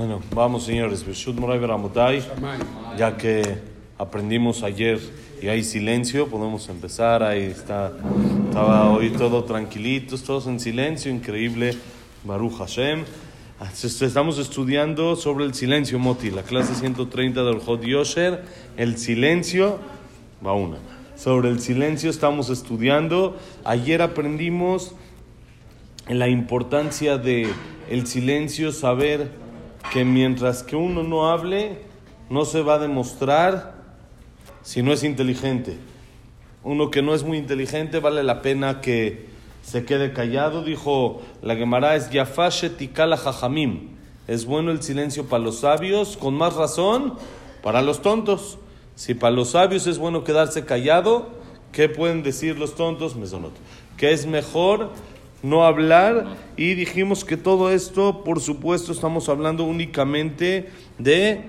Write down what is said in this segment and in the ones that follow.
Bueno, vamos señores, ya que aprendimos ayer y hay silencio, podemos empezar, ahí está, estaba hoy todo tranquilitos, todos en silencio, increíble, Baruch Hashem. Estamos estudiando sobre el silencio, Moti, la clase 130 del Hod Yosher, el silencio, va una. Sobre el silencio estamos estudiando, ayer aprendimos la importancia de el silencio, saber que mientras que uno no hable, no se va a demostrar si no es inteligente. Uno que no es muy inteligente vale la pena que se quede callado. Dijo la Gemara es Yafashe Tikala Jajamim. Es bueno el silencio para los sabios, con más razón para los tontos. Si para los sabios es bueno quedarse callado, ¿qué pueden decir los tontos? Mesonot. Que es mejor no hablar y dijimos que todo esto, por supuesto, estamos hablando únicamente de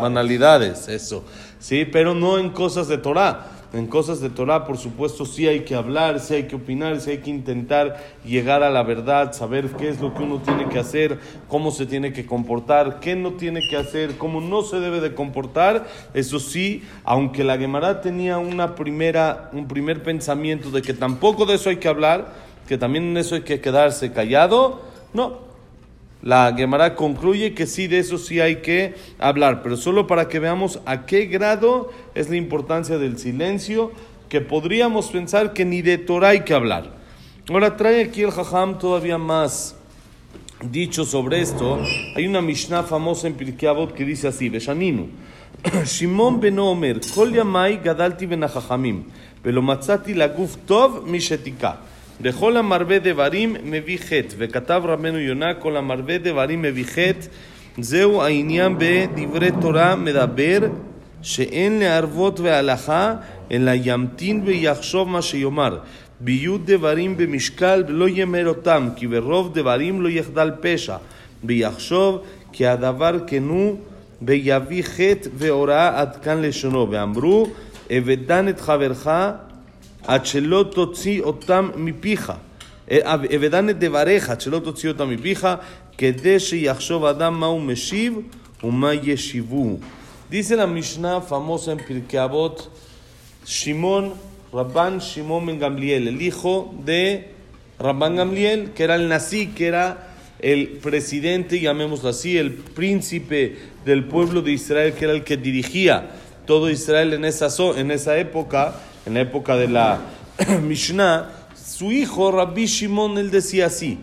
banalidades, eso, sí, pero no en cosas de Torah. En cosas de Torah, por supuesto, sí hay que hablar, sí hay que opinar, sí hay que intentar llegar a la verdad, saber qué es lo que uno tiene que hacer, cómo se tiene que comportar, qué no tiene que hacer, cómo no se debe de comportar. Eso sí, aunque la Gemara tenía una primera, un primer pensamiento de que tampoco de eso hay que hablar, que también en eso hay que quedarse callado, no, la Gemara concluye que sí, de eso sí hay que hablar, pero solo para que veamos a qué grado es la importancia del silencio, que podríamos pensar que ni de Torah hay que hablar. Ahora trae aquí el Jajam todavía más dicho sobre esto. Hay una Mishnah famosa en Pirkei Avot que dice así, Beshaninu, Shimon ben Omer, Kol yamai gadalti ben velo matzati laguf tov mishetika. בכל המרבה דברים מביא חטא, וכתב רבנו יונה, כל המרבה דברים מביא חטא. זהו העניין בדברי תורה מדבר שאין לערבות והלכה, אלא ימתין ויחשוב מה שיאמר. ביוד דברים במשקל ולא יאמר אותם, כי ברוב דברים לא יחדל פשע. ויחשוב כי הדבר כנו ויביא חטא והוראה עד כאן לשונו. ואמרו, אבדן את חברך Achelototzi otam mi pija. E, evedane de vareja, achelototzi otam mi pija. Kedeshi yachshov adam ma'u meshiv, uma yeshivu. Dice la Mishnah famosa en Pirkeabot, Shimon, Rabban Shimon ben Gamliel, el hijo de Rabban Gamliel, que era el nazi, que era el presidente, llamémoslo así, el príncipe del pueblo de Israel, que era el que dirigía todo Israel en esa, en esa época en la época de la Mishnah, su hijo Rabbi Shimon, él decía así,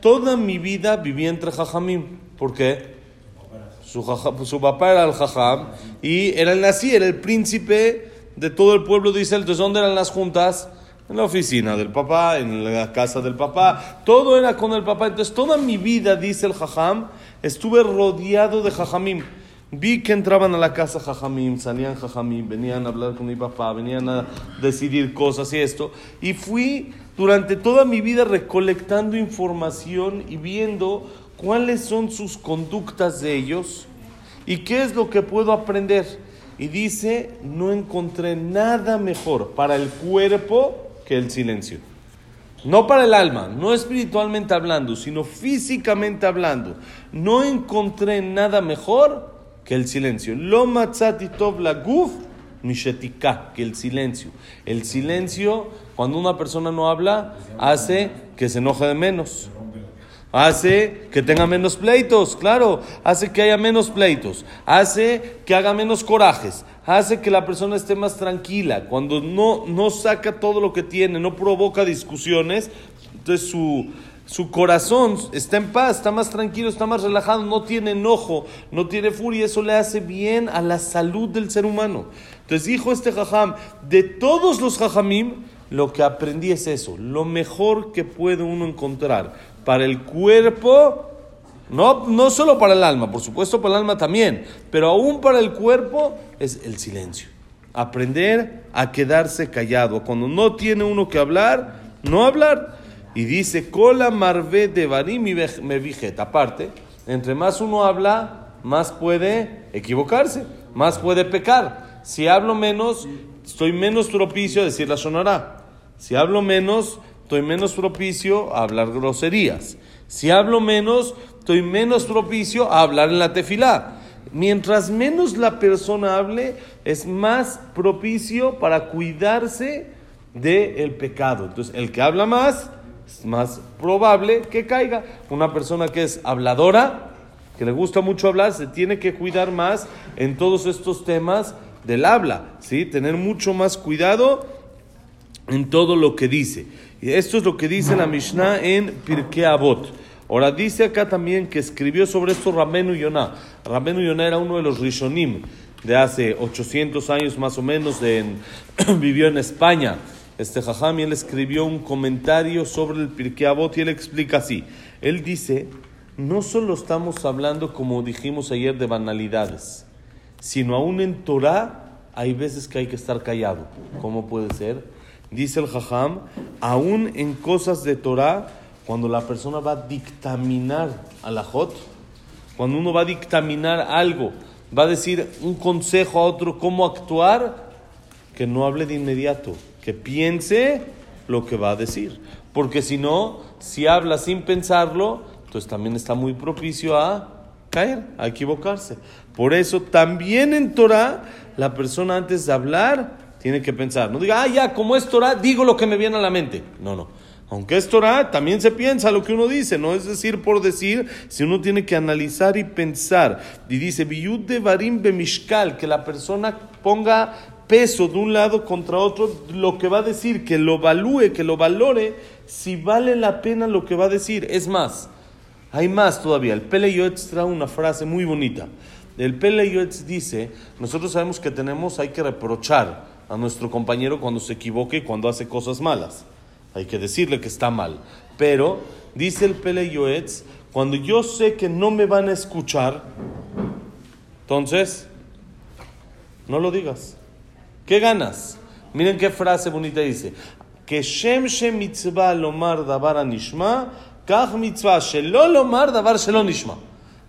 toda mi vida viví entre Jajamim. ¿Por qué? Su, papá era el Jajam y era el nací, era el príncipe de todo el pueblo de Israel. Entonces, ¿dónde eran las juntas? En la oficina del papá, en la casa del papá. Todo era con el papá. Entonces, toda mi vida, dice el Jajam, estuve rodeado de Jajamim. Vi que entraban a la casa jajamim, salían jajamim, venían a hablar con mi papá, venían a decidir cosas y esto. Y fui durante toda mi vida recolectando información y viendo cuáles son sus conductas de ellos y qué es lo que puedo aprender. Y dice, no encontré nada mejor para el cuerpo que el silencio. No para el alma, no espiritualmente hablando, sino físicamente hablando. No encontré nada mejor que el silencio. Lo guf mishetika, que el silencio. El silencio, cuando una persona no habla, hace que se enoje de menos. Hace que tenga menos pleitos, claro. Hace que haya menos pleitos. Hace que haga menos corajes. Hace que la persona esté más tranquila. Cuando no, no saca todo lo que tiene, no provoca discusiones, entonces su, su corazón está en paz, está más tranquilo, está más relajado, no tiene enojo, no tiene furia, eso le hace bien a la salud del ser humano. Entonces dijo este jajam, de todos los jajamim, lo que aprendí es eso, lo mejor que puede uno encontrar para el cuerpo, no, no solo para el alma, por supuesto para el alma también, pero aún para el cuerpo es el silencio. Aprender a quedarse callado. Cuando no tiene uno que hablar, no hablar. Y dice, cola marve de varim me vijet. Aparte, entre más uno habla, más puede equivocarse, más puede pecar. Si hablo menos, estoy menos propicio a decir la sonará. Si hablo menos, estoy menos propicio a hablar groserías. Si hablo menos, estoy menos propicio a hablar en la tefilá. Mientras menos la persona hable, es más propicio para cuidarse del pecado. Entonces, el que habla más, más probable que caiga. Una persona que es habladora, que le gusta mucho hablar, se tiene que cuidar más en todos estos temas del habla, ¿sí? Tener mucho más cuidado en todo lo que dice. Y esto es lo que dice la Mishnah en Pirkei Avot. Ahora dice acá también que escribió sobre esto Ramenu Yonah. Ramenu Yonah era uno de los Rishonim de hace 800 años más o menos, vivió en España. Este Jajam, y él escribió un comentario sobre el Pirkei Avot y él explica así. Él dice, no solo estamos hablando, como dijimos ayer, de banalidades, sino aún en Torah hay veces que hay que estar callado. ¿Cómo puede ser? Dice el Jajam, aún en cosas de Torah, cuando la persona va a dictaminar a la Jot, cuando uno va a dictaminar algo, va a decir un consejo a otro cómo actuar, que no hable de inmediato, que piense lo que va a decir. Porque si no, si habla sin pensarlo, entonces también está muy propicio a caer, a equivocarse. Por eso también en Torah, la persona antes de hablar tiene que pensar. No diga, ah, ya, como es Torah, digo lo que me viene a la mente. No, no. Aunque es Torah, también se piensa lo que uno dice, no es decir por decir, si uno tiene que analizar y pensar. Y dice, Biyud de Barim Bemishkal, que la persona ponga peso de un lado contra otro, lo que va a decir, que lo valúe, que lo valore, si vale la pena lo que va a decir. Es más, hay más todavía. El Pele Yoetz trae una frase muy bonita. El Pele Yoetz dice, nosotros sabemos que tenemos, hay que reprochar a nuestro compañero cuando se equivoque y cuando hace cosas malas. Hay que decirle que está mal. Pero, dice el Pele Yoetz, cuando yo sé que no me van a escuchar, entonces, no lo digas. ¿Qué ganas? Miren qué frase bonita dice. Que Shem Shem mitzvah lomar davar anishma, kach mitzvah shelo lomar davar shelo nishma.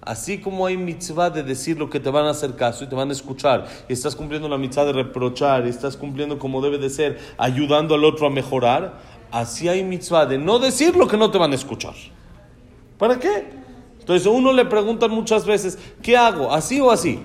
Así como hay mitzvah de decir lo que te van a hacer caso y te van a escuchar, y estás cumpliendo la mitzvah de reprochar, y estás cumpliendo como debe de ser, ayudando al otro a mejorar, así hay mitzvah de no decir lo que no te van a escuchar. ¿Para qué? Entonces uno le pregunta muchas veces, ¿qué hago? ¿Así o así?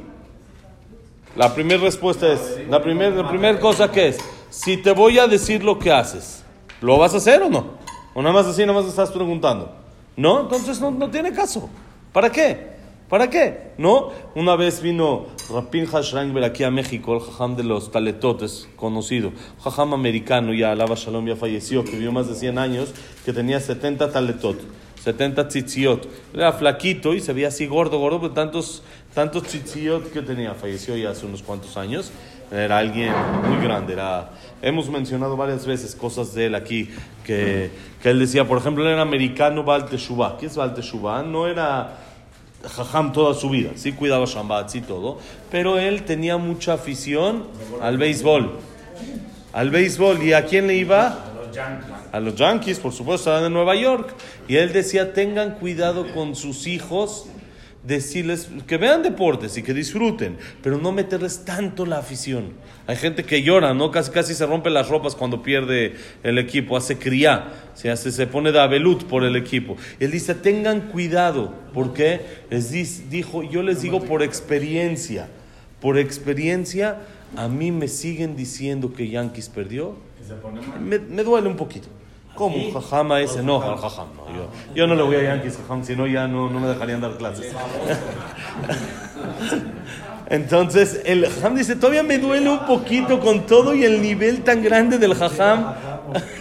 La primera respuesta es, la primera la primer cosa que es, si te voy a decir lo que haces, ¿lo vas a hacer o no? O nada más así, nada más estás preguntando. ¿No? Entonces no, no tiene caso. ¿Para qué? ¿Para qué? ¿No? Una vez vino Rapin Hashranger aquí a México, el jajam de los taletotes, conocido. Jajam americano, ya Alaba Shalom ya falleció, que vivió más de 100 años, que tenía 70 taletot, 70 tzitziot. Era flaquito y se veía así gordo, gordo, pero tantos, tantos tzitziot que tenía. Falleció ya hace unos cuantos años. Era alguien muy grande. Era, hemos mencionado varias veces cosas de él aquí, que, que él decía, por ejemplo, él era americano Baal. ¿Qué es Baal? No era jajam toda su vida, sí cuidaba Shabbat y todo, pero él tenía mucha afición al béisbol. Al béisbol, ¿y a quién le iba? A los Yankees, por supuesto, estaban en Nueva York. Y él decía, tengan cuidado con sus hijos, decirles que vean deportes y que disfruten, pero no meterles tanto la afición. Hay gente que llora, ¿no? Casi, casi se rompe las ropas cuando pierde el equipo, hace cría, se, hace, se pone de abelut por el equipo. Él dice, tengan cuidado, porque les dijo, yo les digo por experiencia, por experiencia, a mí me siguen diciendo que Yankees perdió, me, me duele un poquito. ¿Cómo? Un jajama ese, no, al jajam. No. Yo, yo, no le voy a Yankees jajam, si no ya no, no me dejarían dar clases. Entonces, el jajam dice, todavía me duele un poquito con todo y el nivel tan grande del jajam.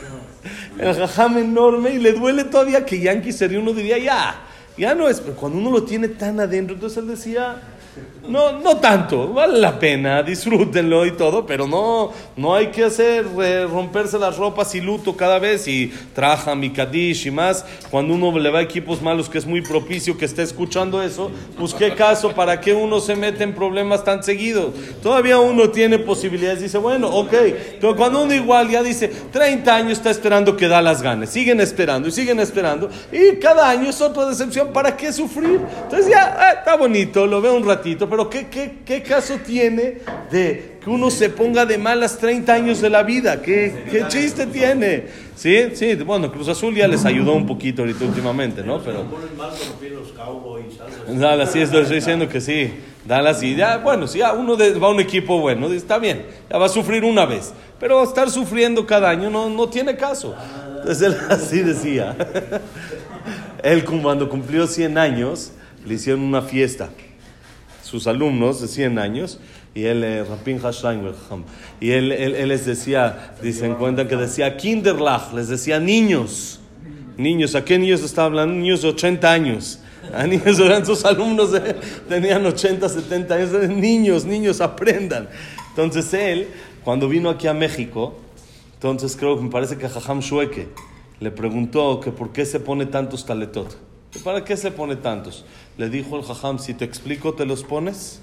el jajam enorme y le duele todavía que Yankees sería uno diría, ya, ya no es, pero cuando uno lo tiene tan adentro, entonces él decía, no, no tanto, vale la pena, disfrútenlo y todo, pero no, no hay que hacer eh, romperse las ropas y luto cada vez y traja mi y más. Cuando uno le va a equipos malos, que es muy propicio que esté escuchando eso, pues qué caso, ¿para qué uno se mete en problemas tan seguidos? Todavía uno tiene posibilidades, dice, bueno, ok, pero cuando uno igual ya dice, 30 años está esperando que da las ganas, siguen esperando y siguen esperando, y cada año es otra decepción, ¿para qué sufrir? Entonces ya, ah, está bonito, lo veo un ratito, pero ¿qué, qué, qué caso tiene de que uno se ponga de malas 30 años de la vida? ¿Qué, qué chiste tiene? Sí, sí, bueno, Cruz Azul ya les ayudó un poquito ahorita últimamente, ¿no? Pero... Dale, sí, estoy diciendo que sí. Dallas y ya, bueno, si ya uno va a un equipo bueno, está bien, ya va a sufrir una vez, pero estar sufriendo cada año no, no tiene caso. Entonces él así decía. Él cuando cumplió 100 años, le hicieron una fiesta. Sus alumnos de 100 años, y él, eh, Rapin y él, él, les decía, dicen cuenta que decía Kinderlach, les decía niños. Niños, ¿a qué niños estaba hablando? Niños de 80 años. A niños eran sus alumnos, tenían 80, 70 años. Niños, niños, aprendan. Entonces él, cuando vino aquí a México, entonces creo que me parece que Jajam Shueke le preguntó que por qué se pone tantos taletot. ¿Para qué se pone tantos? Le dijo el Jajam, si te explico, ¿te los pones?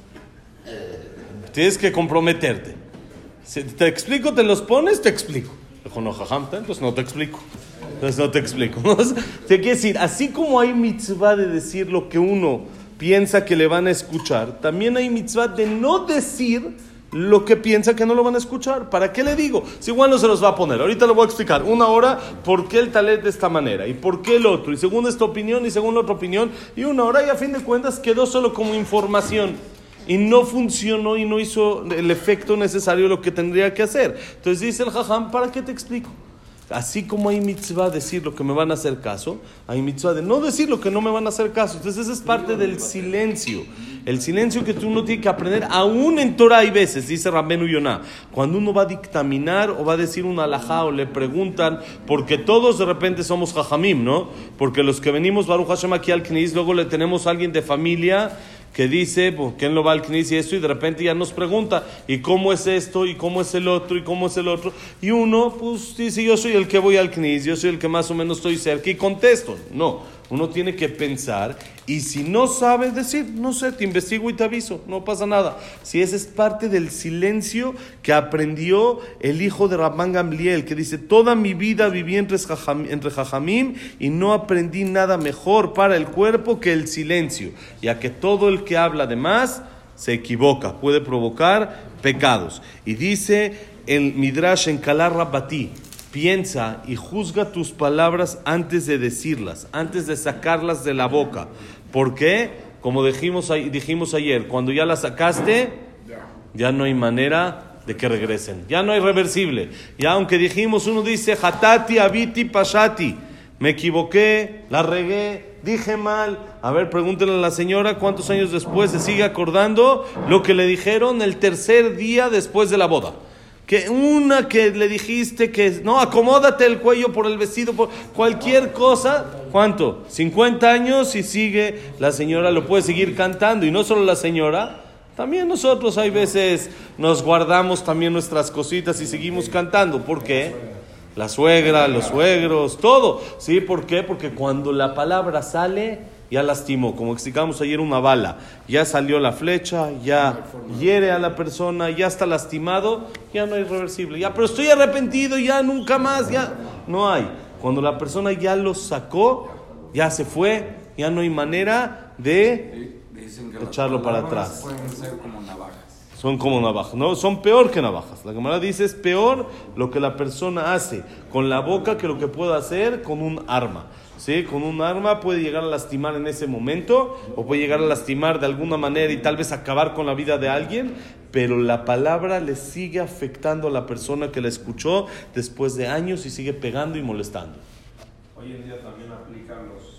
Tienes que comprometerte. Si te explico, ¿te los pones? Te explico. Dijo, no, Jajam, entonces no te explico. Entonces no te explico. Te quiere decir, así como hay mitzvah de decir lo que uno piensa que le van a escuchar, también hay mitzvah de no decir lo que piensa que no lo van a escuchar. ¿Para qué le digo? Si igual no se los va a poner. Ahorita lo voy a explicar. Una hora, por qué el talet de esta manera y por qué el otro. Y según esta opinión y según otra opinión. Y una hora y a fin de cuentas quedó solo como información. Y no funcionó y no hizo el efecto necesario lo que tendría que hacer. Entonces dice el jajam, ¿para qué te explico? Así como hay mitzvah de decir lo que me van a hacer caso, hay mitzvah de no decir lo que no me van a hacer caso. Entonces, esa es parte del silencio. El silencio que tú no tienes que aprender, aún en Torah hay veces, dice Rabenu Yonah, cuando uno va a dictaminar o va a decir un alajá o le preguntan, porque todos de repente somos jajamim, ¿no? Porque los que venimos Baruch Hashem aquí al Knis, luego le tenemos a alguien de familia que dice, pues, ¿quién lo va al CNIS y esto? Y de repente ya nos pregunta, ¿y cómo es esto? ¿Y cómo es el otro? ¿Y cómo es el otro? Y uno, pues dice, yo soy el que voy al CNIS, yo soy el que más o menos estoy cerca y contesto. No, uno tiene que pensar y si no sabes decir, no sé, te investigo y te aviso, no pasa nada. Si esa es parte del silencio que aprendió el hijo de Rabban Gamliel, que dice, toda mi vida viví entre, jajamim y no aprendí nada mejor para el cuerpo que el silencio, ya que todo el que habla de más se equivoca, puede provocar pecados. Y dice el Midrash en Kalar Rabbati, Piensa y juzga tus palabras antes de decirlas, antes de sacarlas de la boca. ¿Por qué? Como dijimos, dijimos ayer, cuando ya las sacaste, ya no hay manera de que regresen. Ya no hay reversible. Ya aunque dijimos, uno dice, hatati, abiti, pashati. Me equivoqué, la regué, dije mal. A ver, pregúntenle a la señora cuántos años después se sigue acordando lo que le dijeron el tercer día después de la boda que una que le dijiste que no, acomódate el cuello por el vestido, por cualquier cosa, ¿cuánto? 50 años y sigue, la señora lo puede seguir cantando y no solo la señora, también nosotros hay veces nos guardamos también nuestras cositas y seguimos cantando, ¿por qué? La suegra, los suegros, todo, ¿sí? ¿Por qué? Porque cuando la palabra sale, ya lastimó, como explicamos ayer, una bala, ya salió la flecha, ya hiere a la persona, ya está lastimado, ya no hay reversible, ya, pero estoy arrepentido, ya nunca más, ya. No hay. Cuando la persona ya lo sacó, ya se fue, ya no hay manera de echarlo para atrás. Son como navajas, no, son peor que navajas. La cámara dice es peor lo que la persona hace con la boca que lo que puede hacer con un arma. ¿sí? Con un arma puede llegar a lastimar en ese momento o puede llegar a lastimar de alguna manera y tal vez acabar con la vida de alguien, pero la palabra le sigue afectando a la persona que la escuchó después de años y sigue pegando y molestando. Hoy en día también aplican.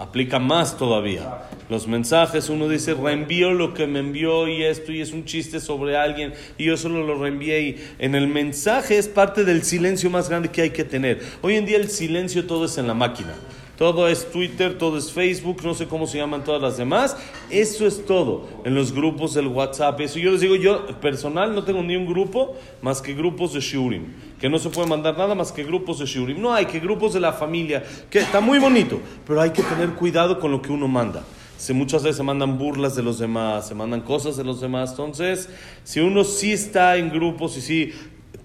Aplica más todavía. Los mensajes, uno dice, reenvío lo que me envió y esto, y es un chiste sobre alguien, y yo solo lo reenvié. Y en el mensaje es parte del silencio más grande que hay que tener. Hoy en día el silencio todo es en la máquina. Todo es Twitter, todo es Facebook, no sé cómo se llaman todas las demás. Eso es todo. En los grupos del WhatsApp, eso yo les digo, yo personal no tengo ni un grupo más que grupos de Shurim. Que no se puede mandar nada más que grupos de Shurim. No hay que grupos de la familia, que está muy bonito, pero hay que tener cuidado con lo que uno manda muchas veces se mandan burlas de los demás, se mandan cosas de los demás. Entonces, si uno sí está en grupos y sí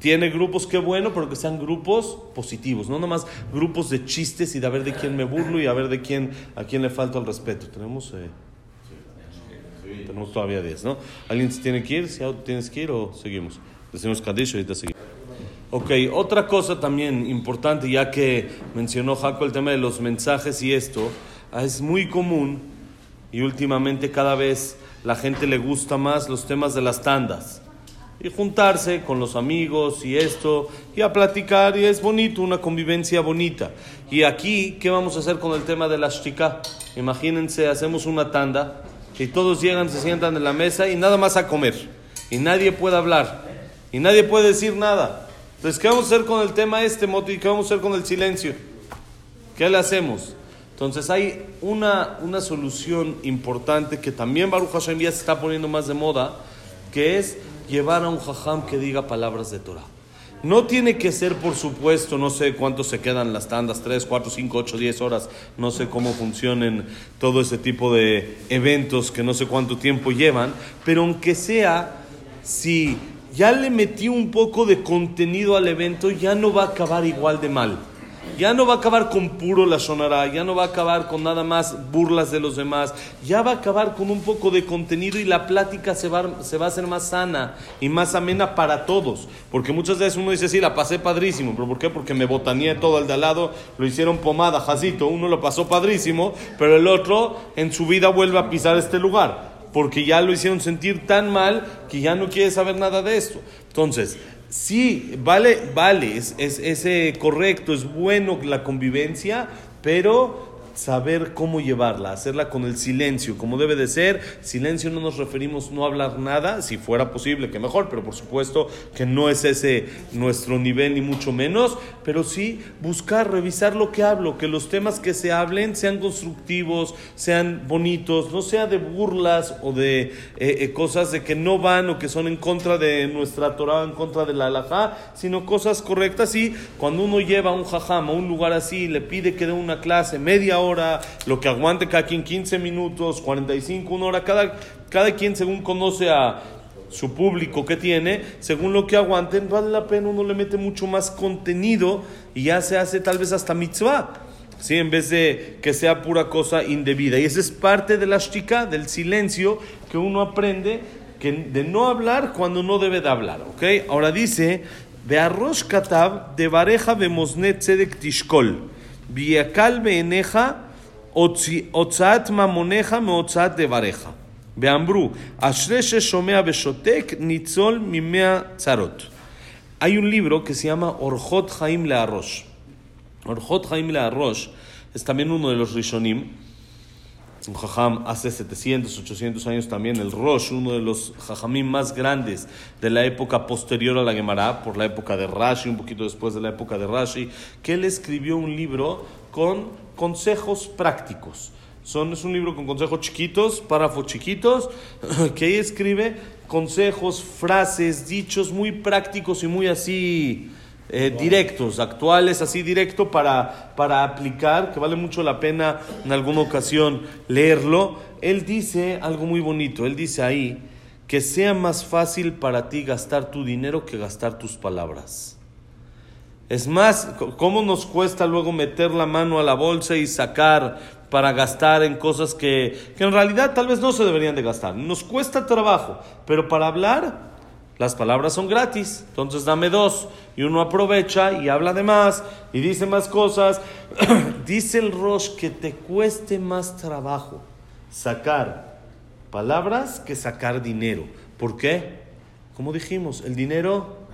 tiene grupos, qué bueno, pero que sean grupos positivos, no nomás grupos de chistes y de a ver de quién me burlo y a ver de quién, a quién le falta el respeto. Tenemos... Eh, tenemos todavía 10, ¿no? ¿Alguien se tiene que ir? ¿Si tienes que ir o seguimos? Decimos Kadish ahorita seguimos. Ok, otra cosa también importante, ya que mencionó Jaco el tema de los mensajes y esto, ah, es muy común y últimamente cada vez la gente le gusta más los temas de las tandas y juntarse con los amigos y esto y a platicar y es bonito, una convivencia bonita. Y aquí, ¿qué vamos a hacer con el tema de la shtika? Imagínense, hacemos una tanda y todos llegan, se sientan en la mesa y nada más a comer y nadie puede hablar y nadie puede decir nada. Entonces, ¿qué vamos a hacer con el tema este, Moti? ¿Qué vamos a hacer con el silencio? ¿Qué le hacemos? Entonces hay una, una solución importante que también Baruch Hashem ya se está poniendo más de moda, que es llevar a un jajam que diga palabras de Torah. No tiene que ser, por supuesto, no sé cuánto se quedan las tandas, 3, 4, 5, 8, 10 horas, no sé cómo funcionen todo ese tipo de eventos que no sé cuánto tiempo llevan, pero aunque sea, si ya le metí un poco de contenido al evento, ya no va a acabar igual de mal. Ya no va a acabar con puro la sonará, ya no va a acabar con nada más burlas de los demás, ya va a acabar con un poco de contenido y la plática se va, se va a hacer más sana y más amena para todos. Porque muchas veces uno dice, sí, la pasé padrísimo, pero ¿por qué? Porque me botaneé todo el de al lado, lo hicieron pomada, jacito, uno lo pasó padrísimo, pero el otro en su vida vuelve a pisar este lugar porque ya lo hicieron sentir tan mal que ya no quiere saber nada de esto. Entonces, sí, vale, vale, es, es, es eh, correcto, es bueno la convivencia, pero saber cómo llevarla, hacerla con el silencio, como debe de ser. Silencio no nos referimos no hablar nada, si fuera posible que mejor, pero por supuesto que no es ese nuestro nivel ni mucho menos, pero sí buscar, revisar lo que hablo, que los temas que se hablen sean constructivos, sean bonitos, no sea de burlas o de eh, eh, cosas de que no van o que son en contra de nuestra Torah, en contra de la halajá, sino cosas correctas y cuando uno lleva un jajam a un lugar así y le pide que dé una clase media hora, hora, lo que aguante cada quien 15 minutos, 45, una hora, cada, cada quien según conoce a su público que tiene, según lo que aguanten, vale la pena, uno le mete mucho más contenido y ya se hace tal vez hasta mitzvah. ¿sí? en vez de que sea pura cosa indebida. Y esa es parte de la shtika, del silencio que uno aprende que de no hablar cuando no debe de hablar. ¿ok? Ahora dice, de arroz katab de bareja de mosnet tishkol, viakal beeneja הוצאת ממונך מהוצאת דבריך. ואמרו, אשרי ששומע ושותק, ניצול ממאה צרות. Hay un libro que se llama Orjot Haim Learosh. Orjot Haim Learosh es también uno de los Rishonim. Un jajam hace 700, 800 años también, el Rosh, uno de los jajamim más grandes de la época posterior a la Gemara, por la época de Rashi, un poquito después de la época de Rashi, que él escribió un libro con consejos prácticos. Son, es un libro con consejos chiquitos, párrafos chiquitos, que ahí escribe consejos, frases, dichos muy prácticos y muy así eh, directos, actuales, así directo para, para aplicar, que vale mucho la pena en alguna ocasión leerlo. Él dice algo muy bonito, él dice ahí que sea más fácil para ti gastar tu dinero que gastar tus palabras. Es más, ¿cómo nos cuesta luego meter la mano a la bolsa y sacar para gastar en cosas que, que en realidad tal vez no se deberían de gastar? Nos cuesta trabajo, pero para hablar las palabras son gratis, entonces dame dos. Y uno aprovecha y habla de más y dice más cosas. dice el Rosh que te cueste más trabajo sacar palabras que sacar dinero. ¿Por qué? Como dijimos, el dinero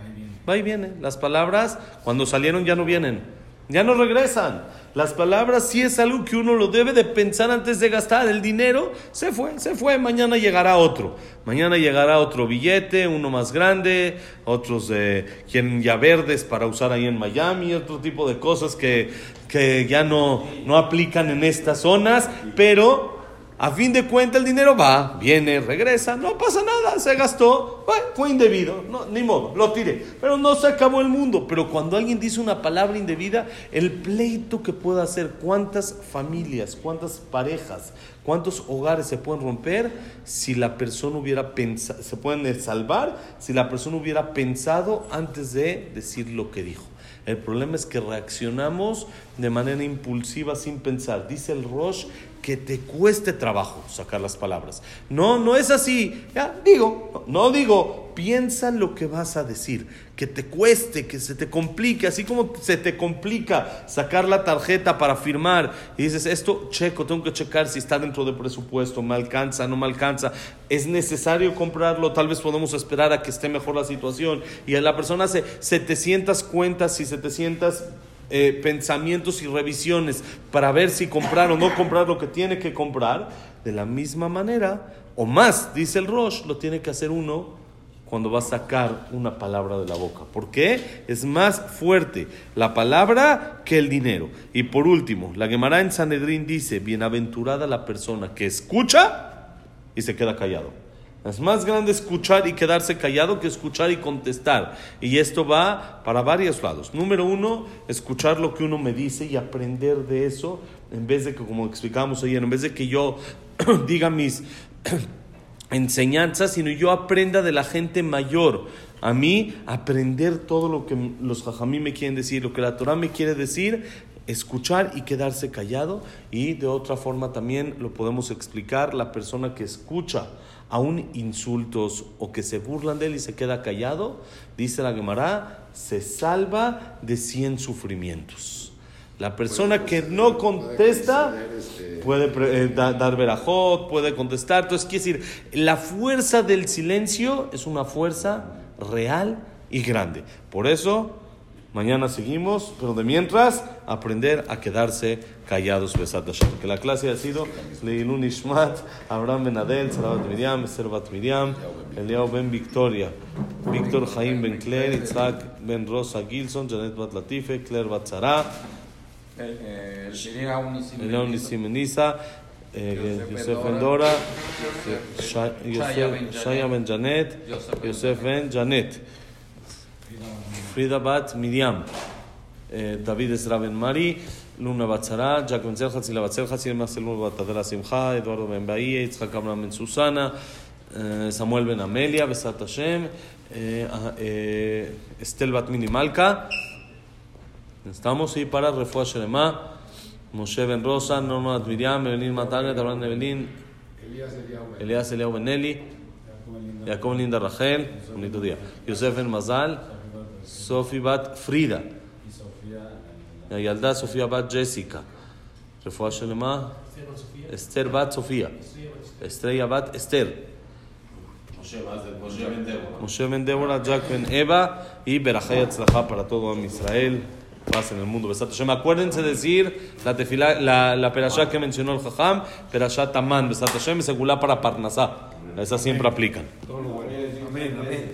va y viene. Las palabras cuando salieron ya no vienen, ya no regresan. Las palabras sí es algo que uno lo debe de pensar antes de gastar. El dinero se fue, se fue. Mañana llegará otro. Mañana llegará otro billete, uno más grande, otros de quien ya verdes para usar ahí en Miami, otro tipo de cosas que, que ya no, no aplican en estas zonas, pero a fin de cuentas el dinero va, viene, regresa, no pasa nada, se gastó, fue indebido, ni modo, lo tiré. Pero no se acabó el mundo. Pero cuando alguien dice una palabra indebida, el pleito que puede hacer, cuántas familias, cuántas parejas, cuántos hogares se pueden romper si la persona hubiera pensado, se pueden salvar si la persona hubiera pensado antes de decir lo que dijo. El problema es que reaccionamos de manera impulsiva sin pensar. Dice el Rosh que te cueste trabajo sacar las palabras. No, no es así. Ya, digo, no digo, piensa lo que vas a decir, que te cueste, que se te complique, así como se te complica sacar la tarjeta para firmar y dices, esto checo, tengo que checar si está dentro del presupuesto, me alcanza, no me alcanza, es necesario comprarlo, tal vez podemos esperar a que esté mejor la situación y la persona hace 700 cuentas y 700 eh, pensamientos y revisiones para ver si comprar o no comprar lo que tiene que comprar, de la misma manera, o más, dice el Rosh, lo tiene que hacer uno cuando va a sacar una palabra de la boca. ¿Por qué? Es más fuerte la palabra que el dinero. Y por último, la Gemara en Sanedrín dice, bienaventurada la persona que escucha y se queda callado. Es más grande escuchar y quedarse callado que escuchar y contestar. Y esto va para varios lados. Número uno, escuchar lo que uno me dice y aprender de eso, en vez de que, como explicamos ayer, en vez de que yo diga mis enseñanzas, sino yo aprenda de la gente mayor. A mí, aprender todo lo que los jajamí me quieren decir, lo que la Torah me quiere decir, escuchar y quedarse callado. Y de otra forma también lo podemos explicar, la persona que escucha aún insultos o que se burlan de él y se queda callado, dice la Gemara, se salva de 100 sufrimientos. La persona que no contesta puede eh, dar verajot, puede contestar. Entonces, quiere decir, la fuerza del silencio es una fuerza real y grande. Por eso, Mañana seguimos, pero de mientras, aprender a quedarse callados, Besat Que la clase ha sido Leilun Ishmat, Abraham Ben Adel, Sarabat Miriam, Esther Bat Miriam, Eliao Ben Victoria, Víctor Jaim Ben Claire, Itzhak Ben Rosa Gilson, Janet Bat Latife, Claire Bat Zara, Eliao Nisim Yosef Ben Dora, Shaya Ben Janet, Yosef Ben Janet. Frida Bat Miriam, eh, David Ezra Ben Mari, Luna Batzara, Jack Ben Zelcha, Zila Bat Zelcha, Zila Marcel Bat Simcha, Eduardo Ben Bahía, Yitzhak Abraham Ben Susana, eh, Samuel Ben Amelia, Besat Hashem, eh, Estel Bat Mini Malka. Estamos ahí para Refuah Shelema, Moshe Ben Rosa, Norma Bat Miriam, Evelyn Matanet, Abraham Evelyn, Elías Eliao Ben Eli, Jacob Linda Rachel, bonito día, Yosef Ben Mazal, Sophie Bat Frida. La Yaldá Sofía Bat Jessica. Refuá Shalema. Esther Bat Sofía. Estrella Bat Esther. Moshe Ben Débora, Jack Ben Eva y Berajay Atzlajá para todo Israel, paz en el mundo. Besat Hashem. Acuérdense decir la, tefila, la, la perashá que mencionó el Jajam, perashá Tamán, Besat Hashem y segulá para Parnasá. Esas siempre aplican. Amén, amén.